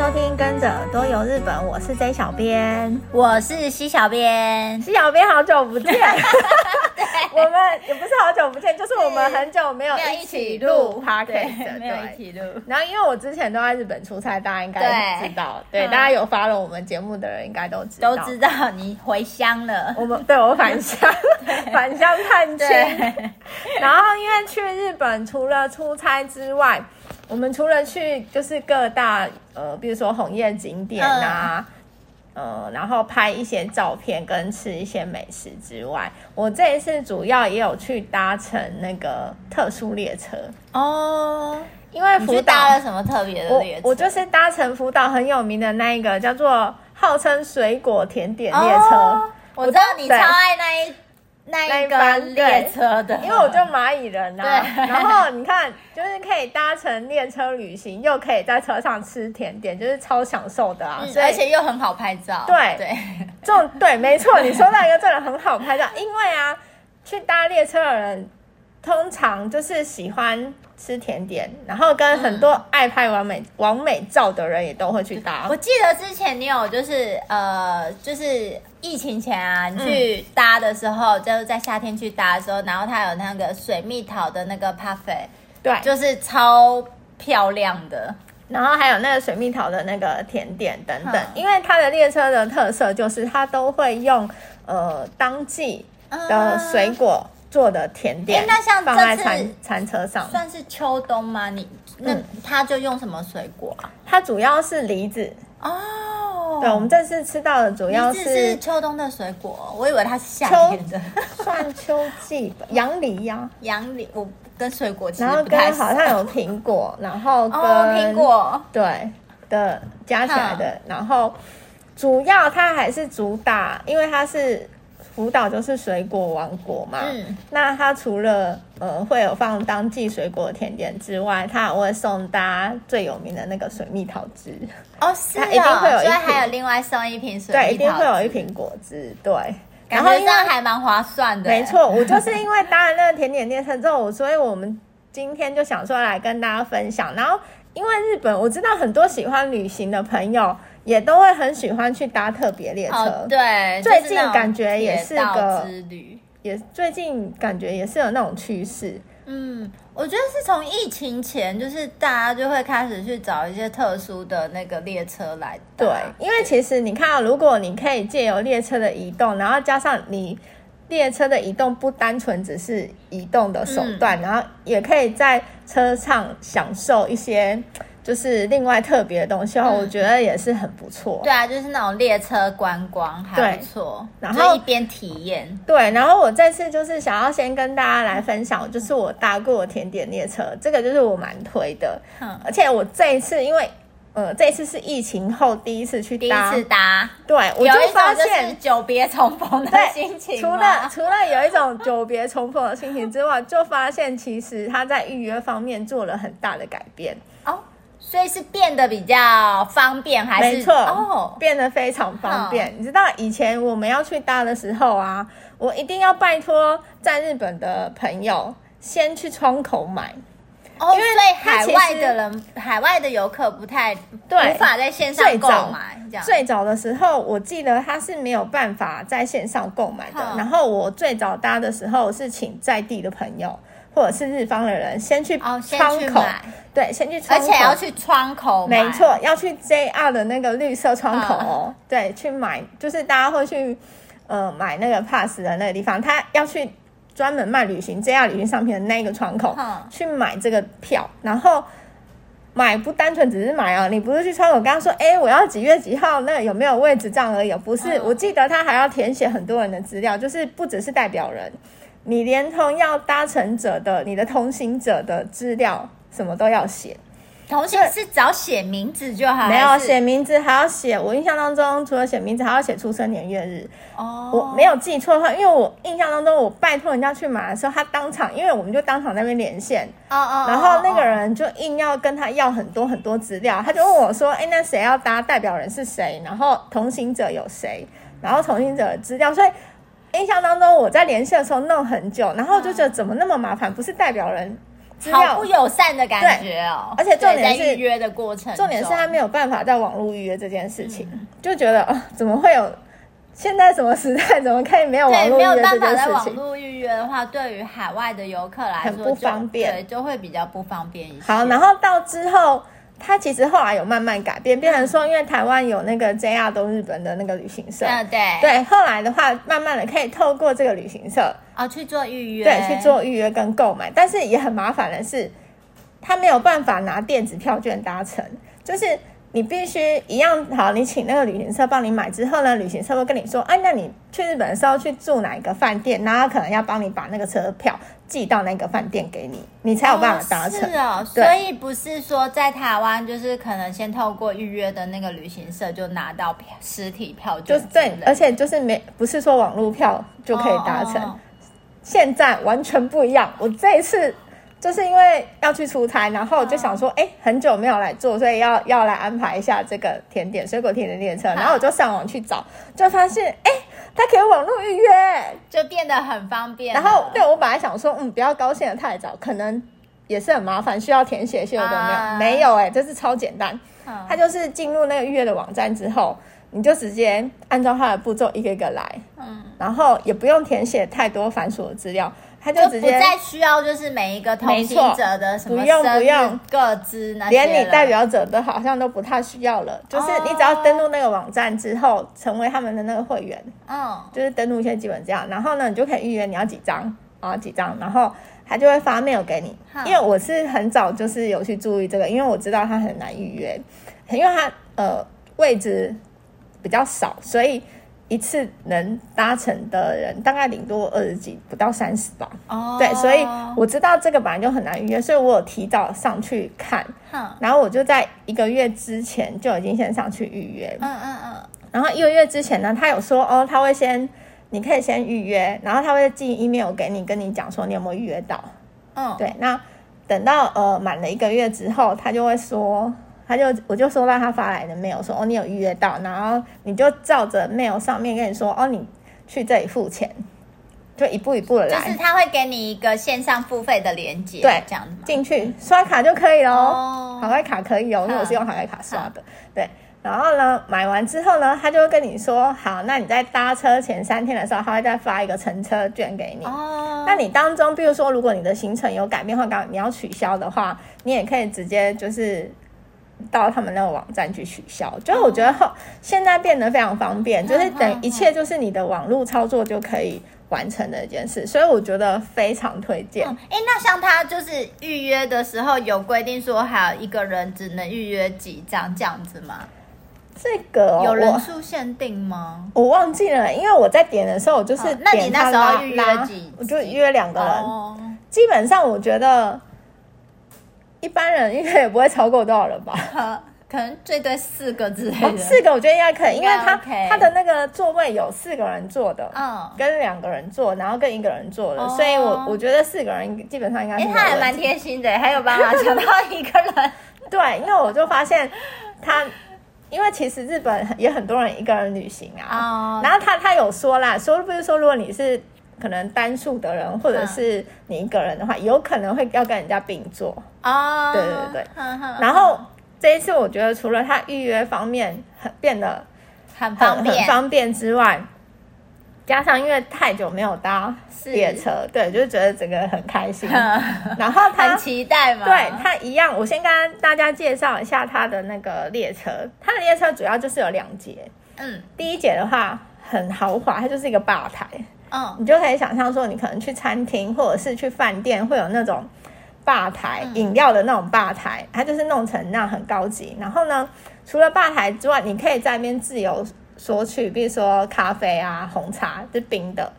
收听，跟着耳朵游日本，我是 J 小编，我是西小编，西小编好久不见，我们也不是好久不见，就是我们很久没有一起录 podcast，没有一起录。然后因为我之前都在日本出差，大家应该知道，对，对嗯、大家有 follow 我们节目的人应该都知道，都知道你回乡了，我们对我返乡，返乡探亲。然后因为去日本除了出差之外，我们除了去就是各大呃，比如说红叶景点啊，嗯、呃，然后拍一些照片跟吃一些美食之外，我这一次主要也有去搭乘那个特殊列车哦。因为福岛搭了什么特别的列车？我，我就是搭乘福岛很有名的那一个叫做号称水果甜点列车。哦、我知道你超爱那一。那一班列车的，因为我就蚂蚁人呐、啊，然后你看，就是可以搭乘列车旅行，又可以在车上吃甜点，就是超享受的啊！嗯、而且又很好拍照。对对，对这种对，没错，你说到一个真的很好拍照，因为啊，去搭列车的人通常就是喜欢。吃甜点，然后跟很多爱拍完美完美照的人也都会去搭。我记得之前你有就是呃，就是疫情前啊，你去搭的时候，嗯、就是在夏天去搭的时候，然后它有那个水蜜桃的那个 parfait，对，就是超漂亮的。然后还有那个水蜜桃的那个甜点等等，嗯、因为它的列车的特色就是它都会用呃当季的水果。嗯做的甜点，那像放在餐餐车上，算是秋冬吗？你那他就用什么水果啊？它主要是梨子哦。对，我们这次吃到的主要是，是秋冬的水果，我以为它是夏天的，算秋季吧。洋梨呀，洋梨，我跟水果其实不太，然后跟好像有苹果，然后跟苹果对的加起来的，然后主要它还是主打，因为它是。福岛就是水果王国嘛，嗯，那它除了呃会有放当季水果甜点之外，它还会送大家最有名的那个水蜜桃汁。哦，是它，一定会有所以还有另外送一瓶水蜜桃汁，对，一定会有一瓶果汁，对，然后这样还蛮划算的，没错，我就是因为搭了那个甜点列车之后，所以我们今天就想说来跟大家分享，然后因为日本我知道很多喜欢旅行的朋友。也都会很喜欢去搭特别列车，哦、对，最近感觉也是个之旅，也最近感觉也是有那种趋势。嗯，我觉得是从疫情前，就是大家就会开始去找一些特殊的那个列车来搭。对，因为其实你看，如果你可以借由列车的移动，然后加上你列车的移动不单纯只是移动的手段，嗯、然后也可以在车上享受一些。就是另外特别的东西，我觉得也是很不错。对啊，就是那种列车观光还不错，然后一边体验。对，然后我这次就是想要先跟大家来分享，就是我搭过的甜点列车，这个就是我蛮推的。嗯，而且我这一次因为呃这次是疫情后第一次去搭，第一次搭，对，我就发现久别重逢的心情。除了除了有一种久别重逢的心情之外，就发现其实他在预约方面做了很大的改变哦。所以是变得比较方便，还是？没错，哦，变得非常方便。哦、你知道以前我们要去搭的时候啊，我一定要拜托在日本的朋友先去窗口买，哦，因为海外的人、海外的游客不太对，无法在线上购买。这样最早的时候，我记得他是没有办法在线上购买的。哦、然后我最早搭的时候是请在地的朋友。或者是日方的人先去窗口，对，先去窗口，而且要去窗口，没错，要去 JR 的那个绿色窗口哦，嗯、对，去买，就是大家会去呃买那个 pass 的那个地方，他要去专门卖旅行 JR 旅行商品的那个窗口、嗯、去买这个票，然后买不单纯只是买啊，你不是去窗口跟他说，哎，我要几月几号，那有没有位置这样而已，不是，嗯、我记得他还要填写很多人的资料，就是不只是代表人。你连同要搭乘者的、你的同行者的资料，什么都要写。同行是只要写名字就好，没有写名字还要写。我印象当中，除了写名字，还要写出生年月日。哦，我没有记错的话，因为我印象当中，我拜托人家去买的时候，他当场，因为我们就当场那边连线。哦哦。然后那个人就硬要跟他要很多很多资料，他就问我说：“哎，那谁要搭？代表人是谁？然后同行者有谁？然后同行者的资料。”所以。印象当中，我在联系的时候弄很久，然后就觉得怎么那么麻烦？不是代表人好不友善的感觉哦。而且重点是预约的过程，重点是他没有办法在网络预约这件事情，嗯、就觉得哦，怎么会有？现在什么时代，怎么可以没有网络预约这件事情？没有办法在网络预约的话，对于海外的游客来说很不方便，对，就会比较不方便一些。好，然后到之后。他其实后来有慢慢改变，变成说，因为台湾有那个 JR 东日本的那个旅行社，嗯，对，对，后来的话，慢慢的可以透过这个旅行社哦去做预约，对，去做预约跟购买，但是也很麻烦的是，他没有办法拿电子票券搭乘，就是。你必须一样好，你请那个旅行社帮你买之后呢，旅行社会跟你说，哎、啊，那你去日本的时候去住哪一个饭店，然后可能要帮你把那个车票寄到那个饭店给你，你才有办法搭乘。哦，是哦，所以不是说在台湾就是可能先透过预约的那个旅行社就拿到票实体票，就对，而且就是没不是说网络票就可以搭乘，哦哦，现在完全不一样。我这一次。就是因为要去出差，然后我就想说，哎、很久没有来做，所以要要来安排一下这个甜点水果甜点列车。然后我就上网去找，就发现，哎、欸，它可以网络预约，就变得很方便。然后，对我本来想说，嗯，不要高兴的太早，可能也是很麻烦，需要填写些有没有？嗯、没有、欸，哎，这是超简单。嗯、它就是进入那个预约的网站之后，你就直接按照它的步骤一个一个来，嗯，然后也不用填写太多繁琐的资料。他就直接就不再需要，就是每一个通行者的什么不用不用个资那连你代表者的好像都不太需要了。就是你只要登录那个网站之后，成为他们的那个会员，嗯，就是登录一些基本这样，然后呢，你就可以预约你要几张啊几张，然后他就会发 mail 给你。因为我是很早就是有去注意这个，因为我知道他很难预约，因为他呃位置比较少，所以。一次能搭乘的人大概顶多二十几，不到三十吧。哦，对，所以我知道这个本来就很难预约，所以我有提早上去看。嗯，然后我就在一个月之前就已经先上去预约。嗯嗯嗯。然后一个月之前呢，他有说哦，他会先，你可以先预约，然后他会寄 email 给你，跟你讲说你有没有预约到。嗯，对，那等到呃满了一个月之后，他就会说。他就我就收到他发来的 mail 说哦，你有预约到，然后你就照着 mail 上面跟你说哦，你去这里付钱，就一步一步的来。就是他会给你一个线上付费的连接，对，这样子进去刷卡就可以喽哦，好外卡可以哦，因为我是用海外卡刷的，对。然后呢，买完之后呢，他就会跟你说好，那你在搭车前三天的时候，他会再发一个乘车券给你。哦。那你当中，比如说如果你的行程有改变或刚你要取消的话，你也可以直接就是。到他们那个网站去取消，就是我觉得后现在变得非常方便，就是等一切就是你的网络操作就可以完成的一件事，所以我觉得非常推荐。哎、嗯，那像他就是预约的时候有规定说，还有一个人只能预约几张这样子吗？这个有人数限定吗？我忘记了，因为我在点的时候我就是那你那时候预约几？我就约两个人，哦、基本上我觉得。一般人应该也不会超过多少人吧？可能最多四个之类的。四个我觉得应该可以，因为他他的那个座位有四个人坐的，嗯，跟两个人坐，然后跟一个人坐的，所以我我觉得四个人基本上应该是。他还蛮贴心的，还有办法抢到一个人。对，因为我就发现他，因为其实日本也很多人一个人旅行啊，然后他他有说啦，说不是说如果你是。可能单数的人，或者是你一个人的话，有可能会要跟人家并坐哦。对对对，然后这一次我觉得除了他预约方面很变得很很很方便之外，加上因为太久没有搭列车，对，就是觉得整个很开心。然后他很期待嘛，对他一样，我先跟大家介绍一下他的那个列车。他的列车主要就是有两节，嗯，第一节的话很豪华，它就是一个吧台。嗯，你就可以想象说，你可能去餐厅或者是去饭店，会有那种吧台饮料的那种吧台，它就是弄成那样很高级。然后呢，除了吧台之外，你可以在那边自由索取，比如说咖啡啊、红茶，是冰的。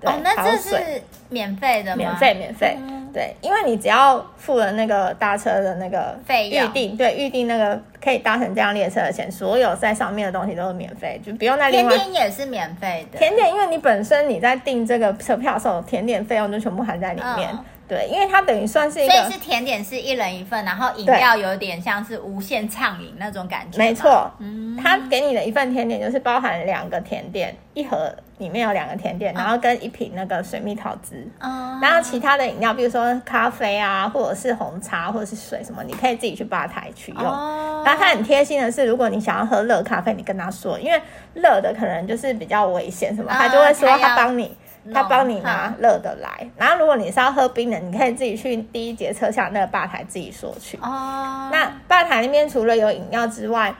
对，哦，那这是免费的吗？免费，免费。嗯、对，因为你只要付了那个搭车的那个费用，预定，对，预定那个可以搭乘这辆列车的钱，所有在上面的东西都是免费，就不用再另外。甜点也是免费的。甜点，因为你本身你在订这个车票的时候，甜点费用就全部含在里面。嗯、对，因为它等于算是一个，所以是甜点是一人一份，然后饮料有点像是无限畅饮那种感觉。没错，嗯，它给你的一份甜点就是包含两个甜点，一盒里面有两个甜点，然后跟一瓶那个水蜜桃汁，嗯，然后其他的饮料，比如说咖啡啊，或者是红茶，或者是水什么，你可以自己去吧台取用。哦，然后它很贴心的是，如果你想要喝热咖啡，你跟他说，因为热的可能就是比较危险什么，他就会说他帮你。他帮你拿热的来，嗯，然后如果你是要喝冰的，你可以自己去第一节车厢那个吧台自己索取。哦，那吧台那边除了有饮料之外，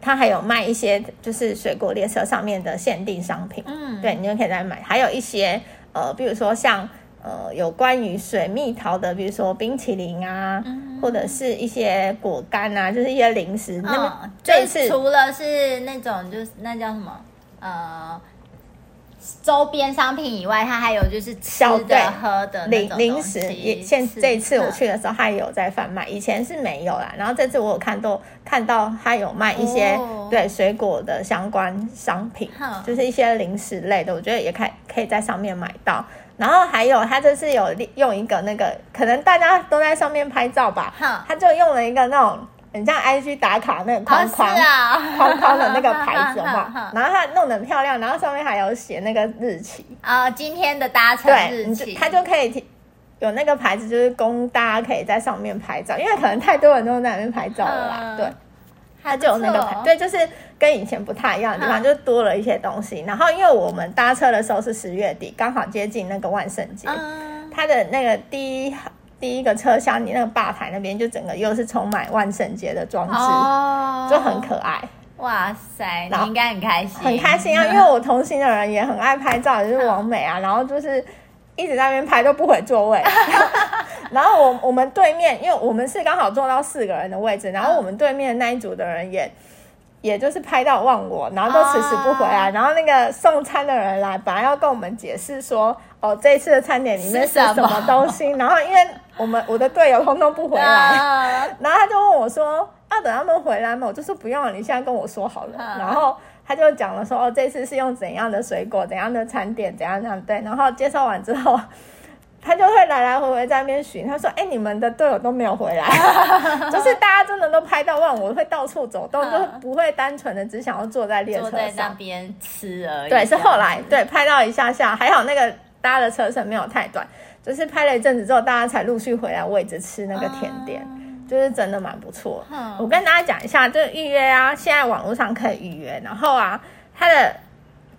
它还有卖一些就是水果列车上面的限定商品。嗯，对，你就可以再买。还有一些呃，比如说像呃有关于水蜜桃的，比如说冰淇淋啊，嗯、或者是一些果干啊，就是一些零食。嗯、那么这次除了是那种就是那叫什么呃。周边商品以外，它还有就是吃的、喝的零零食。也现这一次我去的时候，它也有在贩卖，以前是没有啦。然后这次我有看到看到它有卖一些、哦、对水果的相关商品，就是一些零食类的，我觉得也可以可以在上面买到。然后还有，它这次有用一个那个，可能大家都在上面拍照吧，它就用了一个那种。很像 IG 打卡那个框框、哦啊、框框的那个牌子嘛，然后它弄得很漂亮，然后上面还有写那个日期啊、哦，今天的搭乘日期，它就可以有那个牌子，就是供大家可以在上面拍照，因为可能太多人都在那边拍照了啦。嗯、对，它就有那个牌，对，就是跟以前不太一样的地方，就多了一些东西。然后因为我们搭车的时候是十月底，刚好接近那个万圣节，嗯、它的那个第一。第一个车厢，你那个吧台那边就整个又是充满万圣节的装置，oh, 就很可爱。哇塞，你应该很开心，很开心啊！因为我同行的人也很爱拍照，就是王美啊，然后就是一直在那边拍都不回座位。然后我我们对面，因为我们是刚好坐到四个人的位置，然后我们对面那一组的人也。也就是拍到忘我，然后都迟迟不回来。Oh. 然后那个送餐的人来，本来要跟我们解释说，哦，这一次的餐点里面是什么东西。然后因为我们我的队友通通不回来，uh. 然后他就问我说，要、啊、等他们回来吗？我就说不用了，你现在跟我说好了。Uh. 然后他就讲了说，哦，这次是用怎样的水果，怎样的餐点，怎样怎样对。然后介绍完之后。他就会来来回回在那边寻，他说：“哎、欸，你们的队友都没有回来，就是大家真的都拍到忘我，会到处走动，都不会单纯的只想要坐在列车上坐在那边吃而已。”对，是后来对拍到一下下，还好那个搭的车程没有太短，就是拍了一阵子之后，大家才陆续回来位置吃那个甜点，嗯、就是真的蛮不错。嗯、我跟大家讲一下，就是预约啊，现在网络上可以预约，然后啊，它的。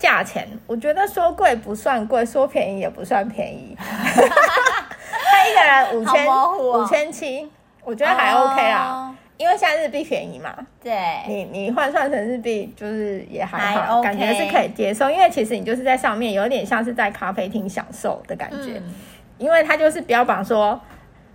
价钱，我觉得说贵不算贵，说便宜也不算便宜。他一个人五千五千七，我觉得还 OK 啊，oh. 因为现在日币便宜嘛。对，你你换算成日币就是也还好.感觉是可以接受。因为其实你就是在上面有点像是在咖啡厅享受的感觉，嗯、因为它就是标榜说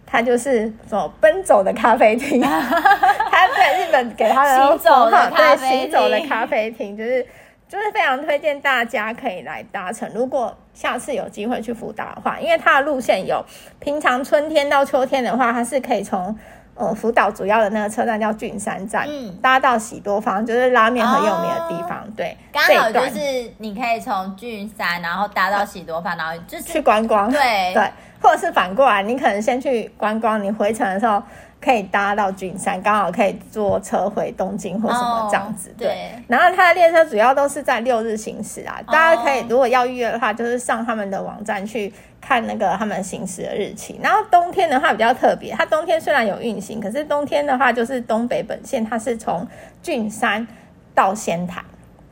它就是什么奔走的咖啡厅，他在日本给他的行走的对行走的咖啡厅就是。就是非常推荐大家可以来搭乘。如果下次有机会去福岛的话，因为它的路线有平常春天到秋天的话，它是可以从呃福岛主要的那个车站叫郡山站，嗯，搭到喜多方，就是拉面很有名的地方。哦、对，刚好就是你可以从郡山，然后搭到喜多方，然后就是去观光。对对，或者是反过来，你可能先去观光，你回程的时候。可以搭到郡山，刚好可以坐车回东京或什么这样子。Oh, 对，对，然后它的列车主要都是在六日行驶啊，大家可以如果要预约的话，就是上他们的网站去看那个他们行驶的日期。然后冬天的话比较特别，它冬天虽然有运行，可是冬天的话就是东北本线，它是从郡山到仙台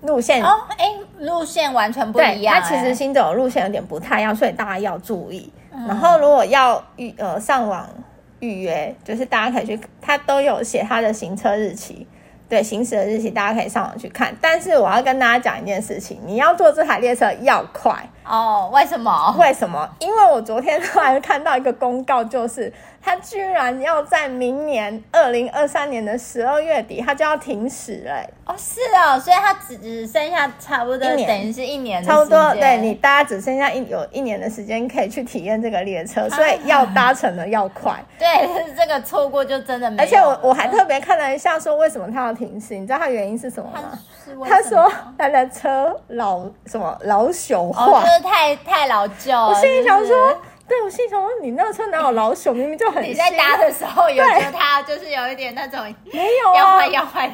路线哦，哎，路线完全不一样。它其实行走的路线有点不太一样，所以大家要注意。嗯、然后如果要预呃上网。预约就是大家可以去，他都有写他的行车日期，对，行驶的日期，大家可以上网去看。但是我要跟大家讲一件事情，你要坐这台列车要快哦。为什么？为什么？因为我昨天突然看到一个公告，就是。他居然要在明年二零二三年的十二月底，他就要停驶了。哦，是哦，所以他只只剩下差不多等于是一年差不多。对，你大家只剩下一有一年的时间可以去体验这个列车，所以要搭乘的要快。对，这个错过就真的没有。而且我我还特别看了一下，说为什么他要停驶？你知道他原因是什么吗？他说他的车老什么老朽化，哦，就是太太老旧。我心里想说。对，我心想说，你那车哪有老朽？明明就很新。你在搭的时候有觉得它就是有一点那种没有啊。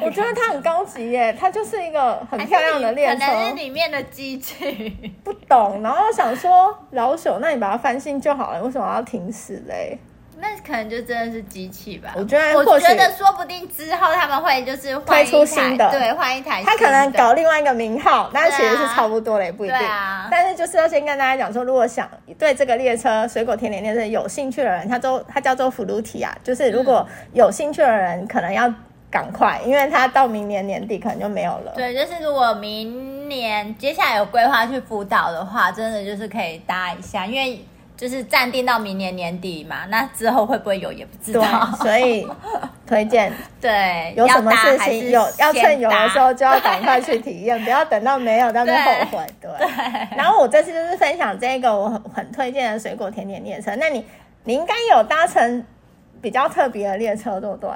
我觉得它很高级耶，它就是一个很漂亮的列车。可能是里面的机器不懂，然后我想说老朽，那你把它翻新就好了，为什么要停驶嘞？那可能就真的是机器吧。我觉得，我觉得说不定之后他们会就是推出新的，对，换一台。他可能搞另外一个名号，但是其实是差不多的，也不一定。啊、但是就是要先跟大家讲说，如果想对这个列车水果甜点列车有兴趣的人，他都它叫做福鲁提啊，就是如果有兴趣的人，可能要赶快，因为它到明年年底可能就没有了。对，就是如果明年接下来有规划去辅导的话，真的就是可以搭一下，因为。就是暂定到明年年底嘛，那之后会不会有也不知道，所以 推荐对，有什么事情有要趁有的时候就要赶快去体验，不要等到没有，到时候后悔。对，对，然后我这次就是分享这个我很很推荐的水果甜点列车，那你你应该有搭乘比较特别的列车，对不对？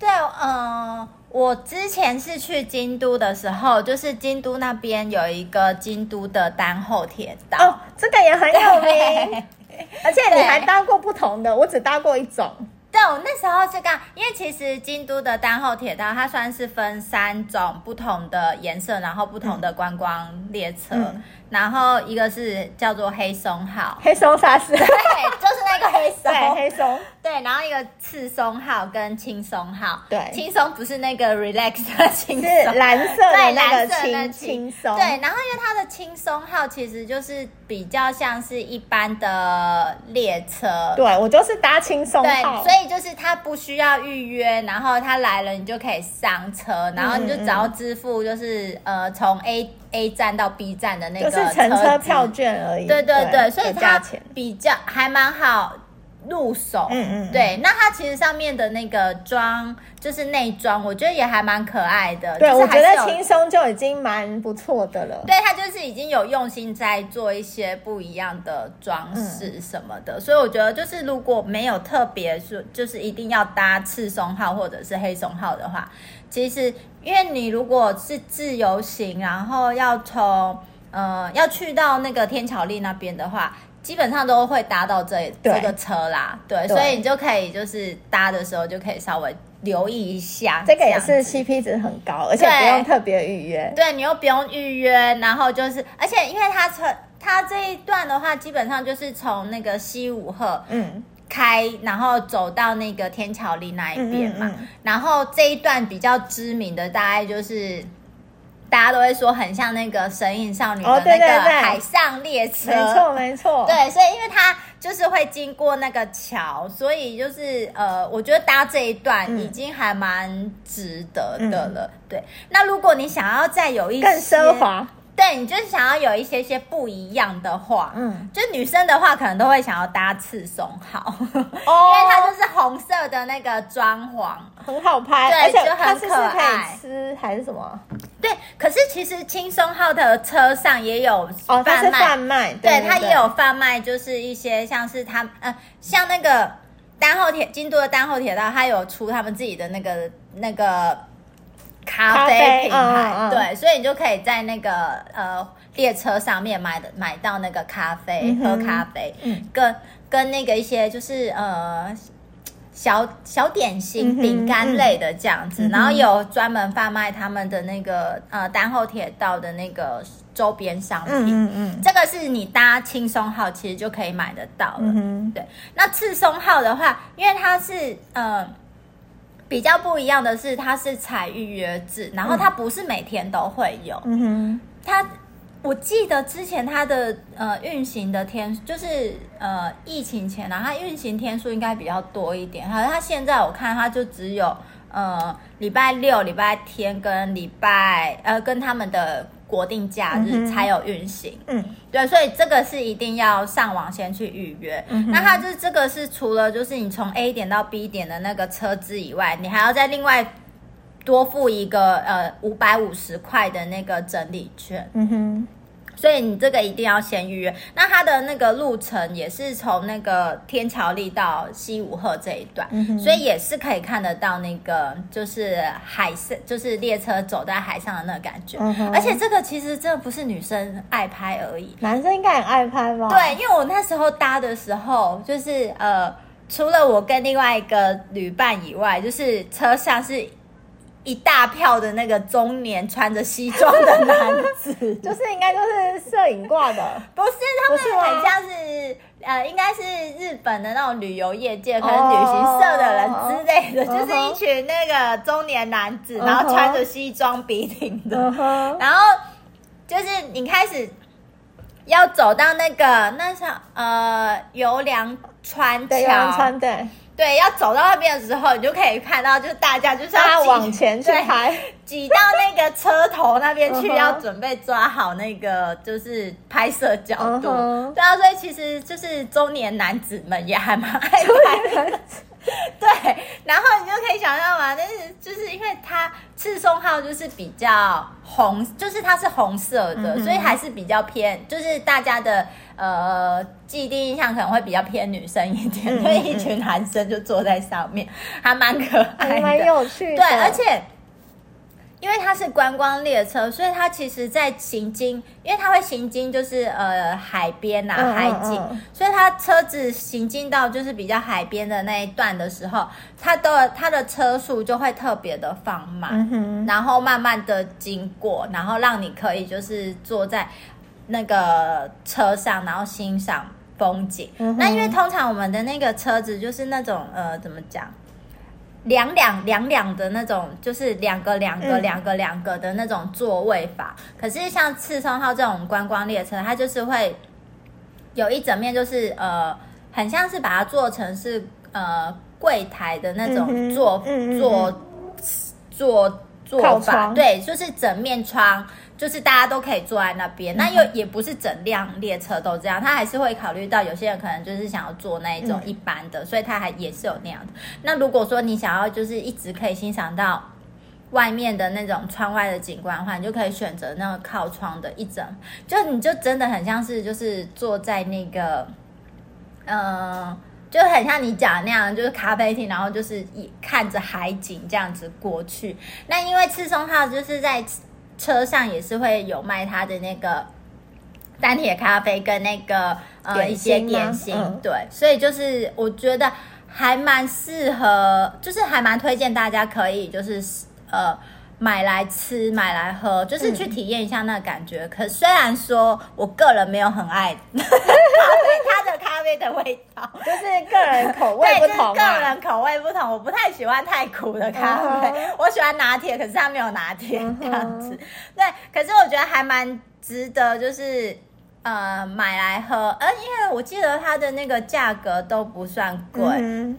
对，嗯、呃，我之前是去京都的时候，就是京都那边有一个京都的丹后铁道，哦，这个也很有名。而且你还搭过不同的，我只搭过一种。对，我那时候是刚，因为其实京都的丹后铁道它算是分三种不同的颜色，然后不同的观光列车。嗯然后一个是叫做黑松号，黑松沙士，对，就是那个黑松，对，黑松，对。然后一个赤松号跟青松号，对，青松不是那个 relax 的青松，是蓝色的那个青青松，对。然后因为它的青松号其实就是比较像是一般的列车，对，我就是搭青松号，对，所以就是它不需要预约，然后它来了你就可以上车，然后你就只要支付就是呃从 A。A 站到 B 站的那个就是乘车票券而已，对对对，对所以它比较还蛮好入手，嗯嗯，对。那它其实上面的那个装就是内装，我觉得也还蛮可爱的。对，就是、我觉得轻松就已经蛮不错的了。对，它就是已经有用心在做一些不一样的装饰什么的，嗯、所以我觉得就是如果没有特别说，就是一定要搭赤松号或者是黑松号的话，其实。因为你如果是自由行，然后要从呃要去到那个天桥立那边的话，基本上都会搭到这这个车啦，对，对，所以你就可以就是搭的时候就可以稍微留意一下，这个也是 CP 值很高，而且不用特别预约，对，你又不用预约，然后就是而且因为它车它这一段的话，基本上就是从那个西武鹤，嗯。开，然后走到那个天桥立那一边嘛，嗯嗯嗯，然后这一段比较知名的，大概就是大家都会说很像那个神隐少女的那个海上列车，没错没错。对，所以因为它就是会经过那个桥，所以就是呃，我觉得搭这一段已经还蛮值得的了。嗯、对，那如果你想要再有一些更奢华。对，你就是想要有一些些不一样的话，嗯，就女生的话，可能都会想要搭赤松号，哦，因为它就是红色的那个装潢，很好拍，对，而且就很可爱。可以吃还是什么？对，可是其实青松号的车上也有贩卖，哦，它是贩卖，对，它也有贩卖，就是一些像是他呃，像那个丹后铁京都的丹后铁道，它有出他们自己的那个那个。咖啡品牌，嗯嗯、对，所以你就可以在那个呃列车上面买的买到那个咖啡，嗯、喝咖啡，嗯、跟跟那个一些就是呃小小点心、饼干、嗯、类的这样子，嗯、然后有专门贩卖他们的那个呃丹后铁道的那个周边商品，嗯嗯，嗯。这个是你搭轻松号其实就可以买得到了，嗯、对。那赤松号的话，因为它是呃。比较不一样的是，它是采预约制，然后它不是每天都会有。嗯哼，它我记得之前它的呃运行的天就是呃疫情前啊，它运行天数应该比较多一点。好像它现在我看它就只有呃礼拜六、礼拜天跟礼拜呃跟他们的。国定假日才有运行，嗯，对，所以这个是一定要上网先去预约。嗯、那它就是这个是除了就是你从 A 点到 B 点的那个车资以外，你还要再另外多付一个呃五百五十块的那个整理券。嗯哼，所以你这个一定要先预约。那它的那个路程也是从那个天桥立到西武鹤这一段，嗯，所以也是可以看得到那个就是海上，就是列车走在海上的那个感觉。嗯、而且这个其实真的不是女生爱拍而已，男生应该很爱拍吧？对，因为我那时候搭的时候，就是呃，除了我跟另外一个旅伴以外，就是车上是。一大票的那个中年穿着西装的男子，就是应该就是摄影挂的，不是，他们很像是呃，应该是日本的那种旅游业界，可能旅行社的人之类的，哦、就是一群那个中年男子，然后穿着西装笔挺的，嗯，然后就是你开始要走到那个那像呃游梁川桥，游梁川对。对，要走到那边的时候，你就可以看到，就是大家就是要往前去拍，挤到那个车头那边去，要准备抓好那个就是拍摄角度。Uh -huh. 对啊，所以其实就是中年男子们也还蛮爱拍的。对，然后你就可以想象嘛，但是就是因为它赤松号就是比较红，就是它是红色的，嗯、所以还是比较偏，就是大家的呃既定印象可能会比较偏女生一点，因、嗯、为一群男生就坐在上面，还蛮可爱的，蛮有趣的。对，而且。因为它是观光列车，所以它其实，在行经，因为它会行经，就是呃海边呐、啊、海景，嗯嗯嗯，所以它车子行进到就是比较海边的那一段的时候，它的它的车速就会特别的放慢，嗯，然后慢慢的经过，然后让你可以就是坐在那个车上，然后欣赏风景，嗯。那因为通常我们的那个车子就是那种呃怎么讲？两两两两的那种，就是两个两个两个两个的那种座位法。嗯、可是像赤松号这种观光列车，它就是会有一整面，就是呃，很像是把它做成是呃柜台的那种坐坐坐坐法。对，就是整面窗。就是大家都可以坐在那边，那又也不是整辆列车都这样，他还是会考虑到有些人可能就是想要坐那一种一般的，所以他还也是有那样的。那如果说你想要就是一直可以欣赏到外面的那种窗外的景观的话，你就可以选择那个靠窗的一整，就你就真的很像是就是坐在那个，嗯，就很像你讲的那样，就是咖啡厅，然后就是一看着海景这样子过去。那因为赤松号就是在。车上也是会有卖他的那个单铁咖啡跟那个呃一些点心，嗯，对，所以就是我觉得还蛮适合，就是还蛮推荐大家可以就是呃买来吃买来喝，就是去体验一下那个感觉。嗯、可虽然说我个人没有很爱 咖啡，它的咖啡的味道就是个人口味不同，啊，对，就是个人口味不同，我不太喜欢太苦的咖啡，uh -huh. 我喜欢拿铁，可是它没有拿铁这样子。Uh. 对，可是我觉得还蛮值得，就是呃买来喝，呃，因为我记得它的那个价格都不算贵。Uh -huh.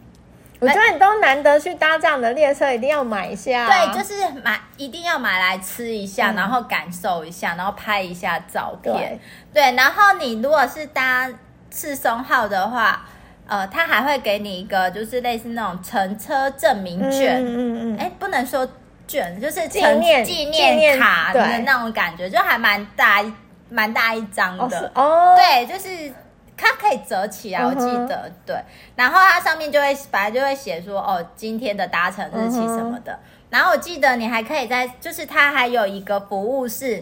我觉得你都难得去搭这样的列车，一定要买一下。对，就是买，一定要买来吃一下，嗯、然后感受一下，然后拍一下照片。对，对，然后你如果是搭赤松号的话，呃，他还会给你一个，就是类似那种乘车证明券。嗯嗯嗯。哎，不能说券，就是纪念纪念卡的那种感觉，就还蛮大，蛮大一张的。哦。对，就是。它可以折起来，我记得、uh -huh. 对，然后它上面就会本来就会写说哦，今天的搭乘日期什么的。Uh -huh. 然后我记得你还可以在，就是它还有一个服务是，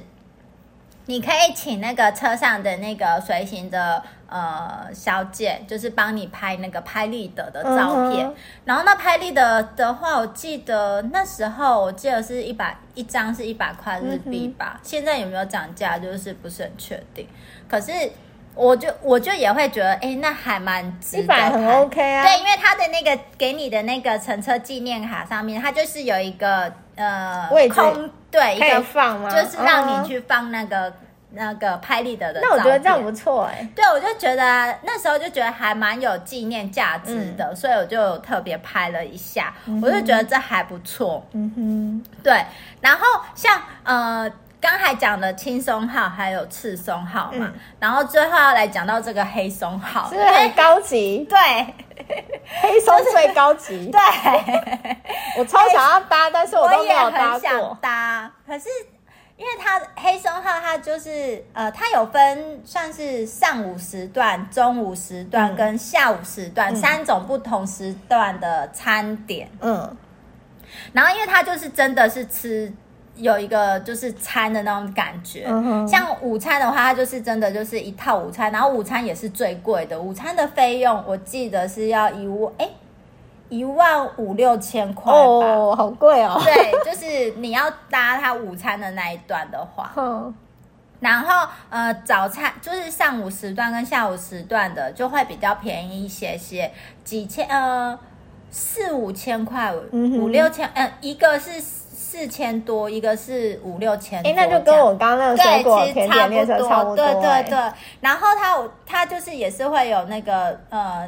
你可以请那个车上的那个随行的呃小姐，就是帮你拍那个拍立得的照片。Uh -huh. 然后那拍立得的话，我记得那时候我记得是一百一张是一百块日币吧，uh. 现在有没有涨价，就是不是很确定。可是。我就我就也会觉得，哎、欸，那还蛮值得，一百很 OK 啊。对，因为他的那个给你的那个乘车纪念卡上面，它就是有一个呃空，对，一个放吗？就是让你去放那个、uh. 那个拍立得的。那我觉得这样不错哎、欸。对，我就觉得那时候就觉得还蛮有纪念价值的、嗯，所以我就特别拍了一下、嗯，我就觉得这还不错。嗯哼，对。然后像呃。刚才讲的青松号还有赤松号嘛、嗯，然后最后要来讲到这个黑松号，是不是很高级？对，黑松最高级。对，我超想要搭，但是我都没有搭过。搭，可是因为它黑松号它就是呃，它有分算是上午时段、中午时段跟下午时段、嗯、三种不同时段的餐点。嗯，然后因为它就是真的是吃有一个就是餐的那种感觉。嗯，像午餐的话，它就是真的就是一套午餐，然后午餐也是最贵的，午餐的费用我记得是要一万哎。一万五六千块哦，好贵哦。对，就是你要搭他午餐的那一段的话，嗯，然后呃，早餐就是上午时段跟下午时段的就会比较便宜一些些，几千呃四五千块，五六千，嗯、呃，一个是四千多，一个是五六千多，哎，那就跟我刚刚那个水果甜点列车差不多，对对对。然后它它就是也是会有那个呃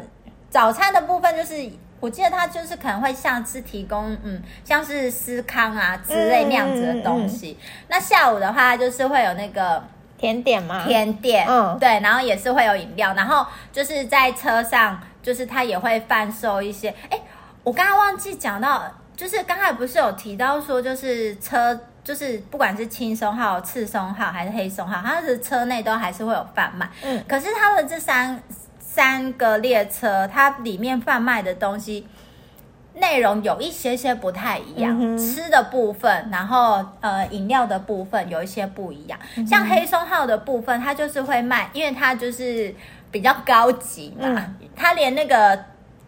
早餐的部分就是。我记得他就是可能会像是提供，嗯，像是司康啊之类那样子的东西。嗯嗯嗯、那下午的话，就是会有那个甜点吗？甜点，嗯，对，然后也是会有饮料，然后就是在车上，就是他也会贩售一些。哎，我刚刚忘记讲到，就是刚才不是有提到说，就是车，就是不管是轻松号、次松号还是黑松号，它的车内都还是会有贩卖。嗯，可是它的这三。三个列车，它里面贩卖的东西内容有一些些不太一样，嗯、吃的部分，然后呃饮料的部分有一些不一样。嗯、像黑松号的部分，它就是会卖，因为它就是比较高级嘛，嗯、它连那个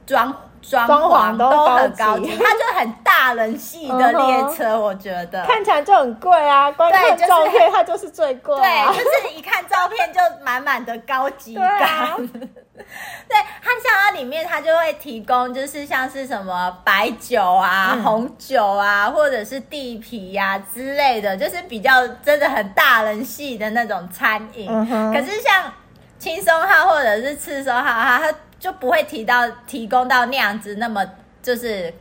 装。装潢都很高级，它就很大人系的列车，我觉得看起来就很贵啊。光看照片，它就是最贵。对，就是一看照片就满满的高级感。对，它像它里面，它就会提供，就是像是什么白酒啊、红酒啊，或者是地皮呀之类的，就是比较真的很大人系的那种餐饮。可是像轻松号或者是次松号，它。就不会提到提供到那样子那么就是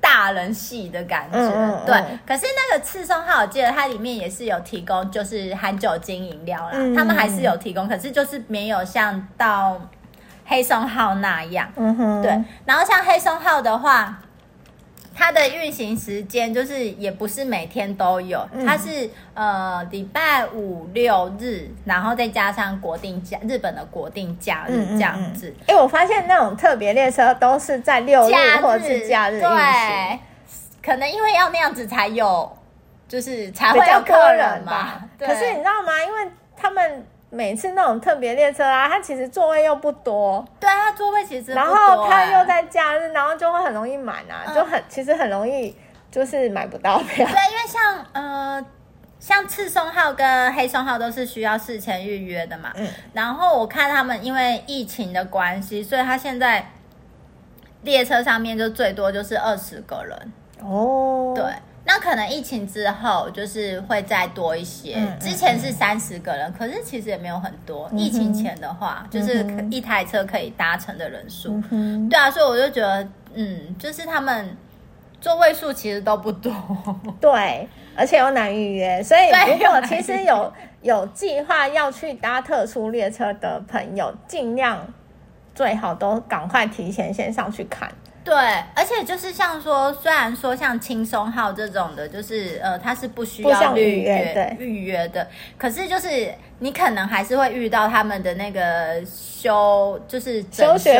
大人系的感觉，嗯嗯嗯对。可是那个次松号，我记得它里面也是有提供，就是含酒精饮料啦，他们还是有提供，可是就是没有像到黑松号那样，嗯哼，对。然后像黑松号的话。它的运行时间就是也不是每天都有，嗯、它是呃礼拜五六日，然后再加上国定假日本的国定假日这样子。哎、嗯嗯嗯欸，我发现那种特别列车都是在六日或是假日运行，对，可能因为要那样子才有，就是才会有客人嘛。对可是你知道吗？因为他们。每次那种特别列车啊，它其实座位又不多，对啊，它座位其实不多，欸，然后它又在假日，然后就会很容易满啊，嗯、就很其实很容易就是买不到票。对，因为像呃像赤松号跟黑松号都是需要事前预约的嘛，嗯，然后我看他们因为疫情的关系，所以他现在列车上面就最多就是二十个人。哦，对。那可能疫情之后就是会再多一些，嗯、之前是三十个人，嗯、可是其实也没有很多。嗯、疫情前的话，就是一台车可以搭乘的人数，嗯、对啊，所以我就觉得，嗯，就是他们座位数其实都不多，对，而且又难预约，所以如果其实有有计划要去搭特殊列车的朋友，尽量最好都赶快提前先上去看。对，而且就是像说，虽然说像轻松号这种的，就是呃，它是不需要预约预约的，可是就是你可能还是会遇到他们的那个修，就是整修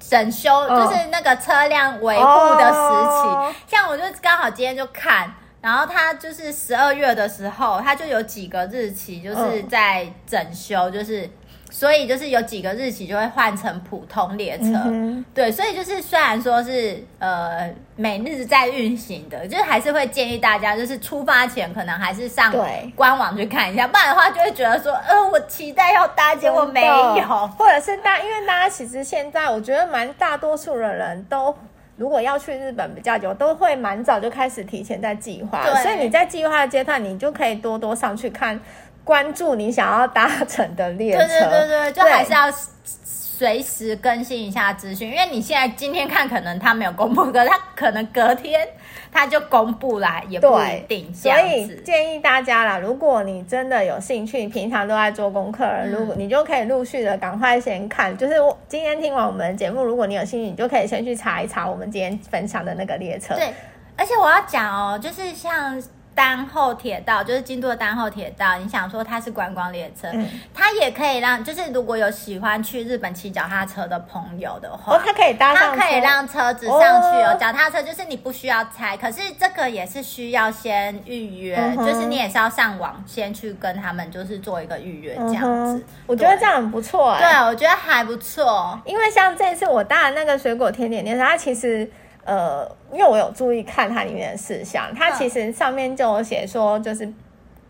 整修，就是那个车辆维护的时期。哦、像我就刚好今天就看，然后他就是十二月的时候，他就有几个日期就是在整修，就是。所以就是有几个日期就会换成普通列车，嗯、对，所以就是虽然说是呃每日在运行的，就是还是会建议大家就是出发前可能还是上官网去看一下，不然的话就会觉得说，呃，我期待要搭，结果没有，或者是大，因为大家其实现在我觉得蛮大多数的人都如果要去日本比较久，都会蛮早就开始提前在计划，对。所以你在计划的阶段，你就可以多多上去看。关注你想要搭乘的列车，对对对对，就还是要随时更新一下资讯，因为你现在今天看可能他没有公布，可他可能隔天他就公布来，也不一定。所以建议大家啦，如果你真的有兴趣，平常都在做功课，嗯、如果你就可以陆续的赶快先看。就是我今天听完我们的节目，如果你有兴趣，你就可以先去查一查我们今天分享的那个列车。对，而且我要讲哦，就是像。丹后铁道，就是京都的丹后铁道，你想说它是观光列车，嗯、它也可以让，就是如果有喜欢去日本骑脚踏车的朋友的话，哦，它可以搭上，它可以让车子上去哦。脚踏车就是你不需要拆，可是这个也是需要先预约，嗯、就是你也是要上网先去跟他们，就是做一个预约这样子。嗯、我觉得这样很不错哎、欸，对，我觉得还不错，因为像这次我搭的那个水果甜点店，它其实。呃，因为我有注意看它里面的事项，它其实上面就有写说，就是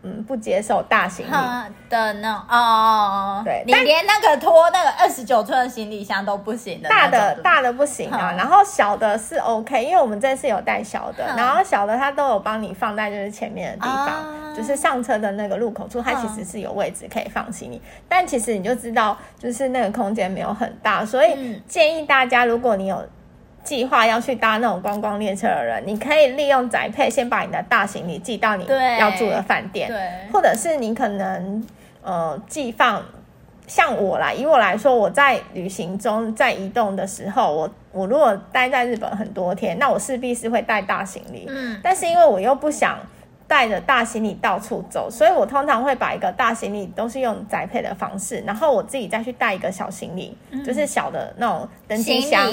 嗯，不接受大行李。的那种哦，对，你连那个拖那个二十九寸的行李箱都不行的，大的大的不行啊，然后小的是 OK，因为我们这次有带小的，然后小的它都有帮你放在就是前面的地方，就是上车的那个入口处，它其实是有位置可以放行李，但其实你就知道，就是那个空间没有很大，所以建议大家，如果你有。计划要去搭那种观光列车的人，你可以利用宅配先把你的大行李寄到你要住的饭店，对，或者是你可能呃寄放，像我来，以我来说，我在旅行中在移动的时候，我我如果待在日本很多天，那我势必是会带大行李，嗯，但是因为我又不想带着大行李到处走，所以我通常会把一个大行李都是用宅配的方式，然后我自己再去带一个小行李，嗯、就是小的那种登机箱。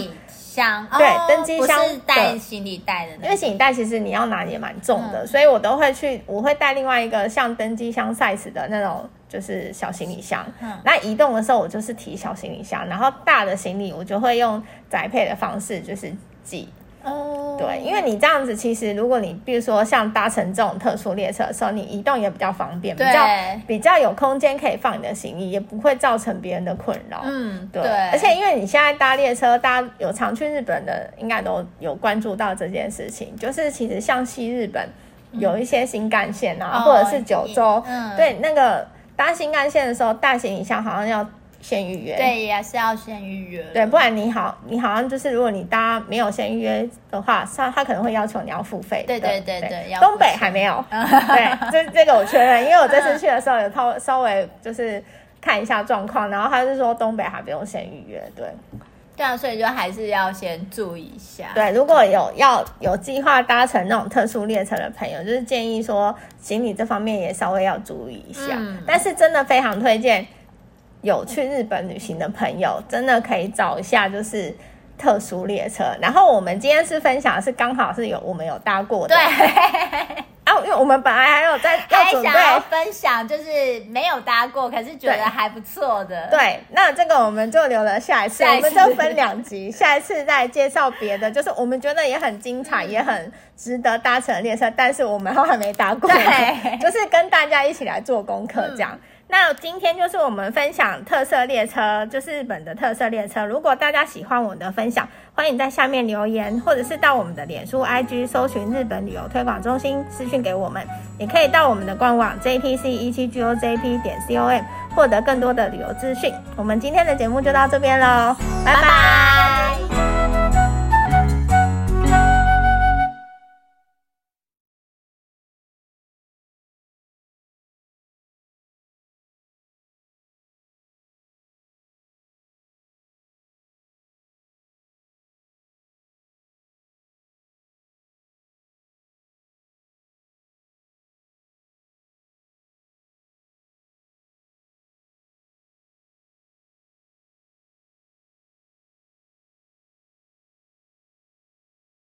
箱对，登机箱是带行李袋的，因为行李袋其实你要拿也蛮重的，嗯、所以我都会去，我会带另外一个像登机箱 size 的那种，就是小行李箱。嗯，那移动的时候我就是提小行李箱，然后大的行李我就会用宅配的方式，就是寄。哦，对，因为你这样子，其实如果你比如说像搭乘这种特殊列车的时候，你移动也比较方便，比较比较有空间可以放你的行李，也不会造成别人的困扰。嗯，对。而且因为你现在搭列车，大家有常去日本的，应该都有关注到这件事情，就是其实像西日本有一些新干线啊，或者是九州，对，那个搭新干线的时候，大行李箱好像要。先预约，对，也是要先预约。对，不然你好，你好像就是，如果你搭没有先预约的话，他他可能会要求你要付费。对对对对，对东北还没有。对，这这个我确认，因为我这次去的时候有稍稍微就是看一下状况，然后他就说东北还不用先预约。对，对啊，所以就还是要先注意一下。对，如果有要有计划搭乘那种特殊列车的朋友，就是建议说行李这方面也稍微要注意一下。嗯，但是真的非常推荐。有去日本旅行的朋友，真的可以找一下，就是特殊列车。然后我们今天是分享是刚好是有我们有搭过的，对。啊，因为我们本来还有在还想要分享，就是没有搭过，可是觉得还不错的。对，那这个我们就留了下一次，下一次我们就分两集，下一次再介绍别的，就是我们觉得也很精彩，嗯、也很值得搭乘列车，但是我们还没搭过，对，就是跟大家一起来做功课这样。嗯那今天就是我们分享特色列车，就是日本的特色列车。如果大家喜欢我的分享，欢迎在下面留言，或者是到我们的脸书、IG 搜寻日本旅游推广中心私讯给我们，也可以到我们的官网 JTC 一七 GOJP 点 COM 获得更多的旅游资讯。我们今天的节目就到这边喽，拜拜。